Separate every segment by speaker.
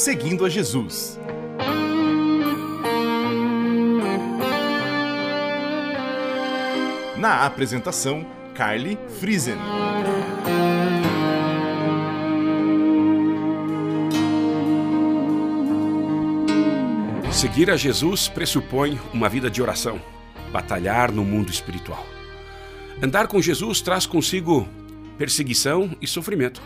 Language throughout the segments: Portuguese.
Speaker 1: Seguindo a Jesus. Na apresentação, Carly Friesen.
Speaker 2: Seguir a Jesus pressupõe uma vida de oração, batalhar no mundo espiritual. Andar com Jesus traz consigo perseguição e sofrimento.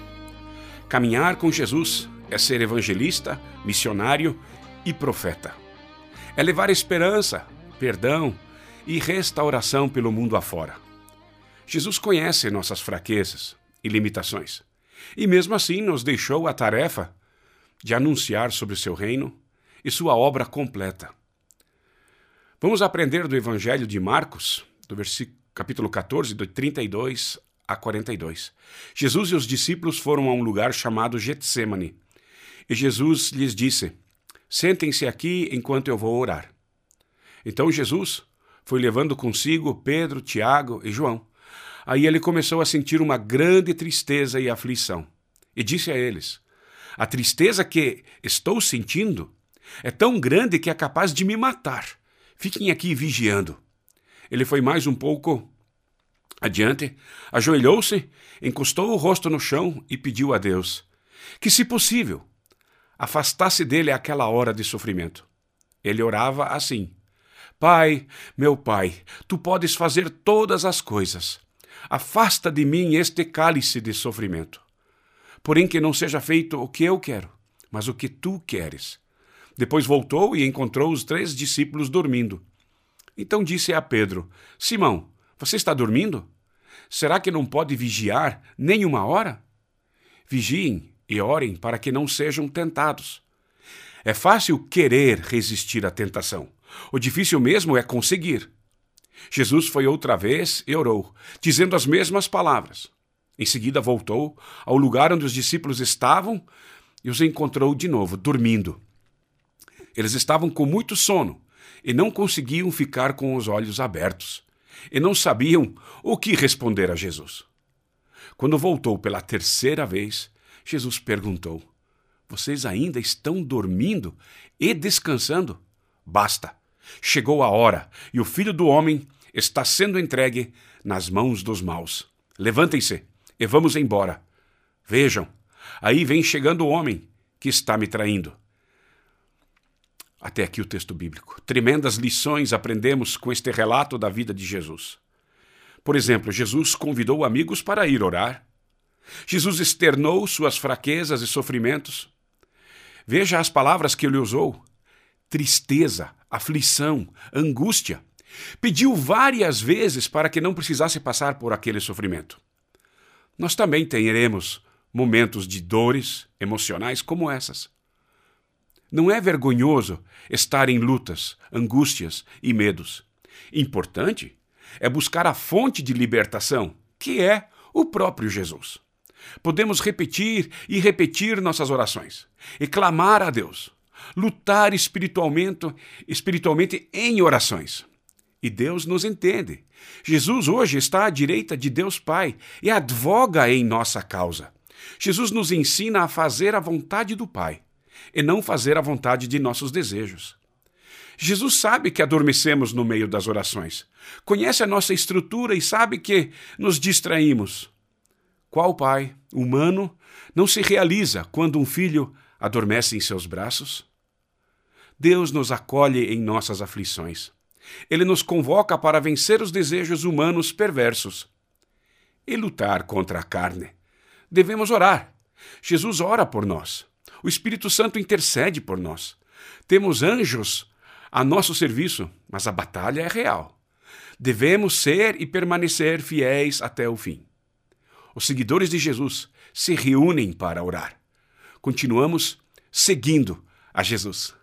Speaker 2: Caminhar com Jesus é ser evangelista, missionário e profeta. É levar esperança, perdão e restauração pelo mundo afora. Jesus conhece nossas fraquezas e limitações, e mesmo assim nos deixou a tarefa de anunciar sobre o seu reino e sua obra completa. Vamos aprender do Evangelho de Marcos, do versículo capítulo 14, do 32 a 42. Jesus e os discípulos foram a um lugar chamado Getsemane, e Jesus lhes disse: Sentem-se aqui enquanto eu vou orar. Então Jesus foi levando consigo Pedro, Tiago e João. Aí ele começou a sentir uma grande tristeza e aflição. E disse a eles: A tristeza que estou sentindo é tão grande que é capaz de me matar. Fiquem aqui vigiando. Ele foi mais um pouco adiante, ajoelhou-se, encostou o rosto no chão e pediu a Deus que, se possível, afastasse dele aquela hora de sofrimento. Ele orava assim: Pai, meu Pai, tu podes fazer todas as coisas. Afasta de mim este cálice de sofrimento. Porém, que não seja feito o que eu quero, mas o que tu queres. Depois voltou e encontrou os três discípulos dormindo. Então disse a Pedro: Simão, você está dormindo? Será que não pode vigiar nem uma hora? Vigiem e orem para que não sejam tentados. É fácil querer resistir à tentação o difícil mesmo é conseguir. Jesus foi outra vez e orou, dizendo as mesmas palavras. Em seguida voltou ao lugar onde os discípulos estavam e os encontrou de novo, dormindo. Eles estavam com muito sono e não conseguiam ficar com os olhos abertos, e não sabiam o que responder a Jesus. Quando voltou pela terceira vez, Jesus perguntou: Vocês ainda estão dormindo e descansando? Basta! Chegou a hora e o filho do homem está sendo entregue nas mãos dos maus. Levantem-se e vamos embora. Vejam, aí vem chegando o homem que está me traindo. Até aqui o texto bíblico. Tremendas lições aprendemos com este relato da vida de Jesus. Por exemplo, Jesus convidou amigos para ir orar. Jesus externou suas fraquezas e sofrimentos. Veja as palavras que ele usou: tristeza, aflição, angústia. Pediu várias vezes para que não precisasse passar por aquele sofrimento. Nós também teremos momentos de dores emocionais como essas. Não é vergonhoso estar em lutas, angústias e medos. Importante é buscar a fonte de libertação, que é o próprio Jesus. Podemos repetir e repetir nossas orações e clamar a Deus lutar espiritualmente, espiritualmente em orações. E Deus nos entende. Jesus hoje está à direita de Deus Pai e advoga em nossa causa. Jesus nos ensina a fazer a vontade do Pai e não fazer a vontade de nossos desejos. Jesus sabe que adormecemos no meio das orações, conhece a nossa estrutura e sabe que nos distraímos. Qual pai humano não se realiza quando um filho adormece em seus braços? Deus nos acolhe em nossas aflições. Ele nos convoca para vencer os desejos humanos perversos e lutar contra a carne. Devemos orar. Jesus ora por nós. O Espírito Santo intercede por nós. Temos anjos a nosso serviço, mas a batalha é real. Devemos ser e permanecer fiéis até o fim. Os seguidores de Jesus se reúnem para orar. Continuamos seguindo a Jesus.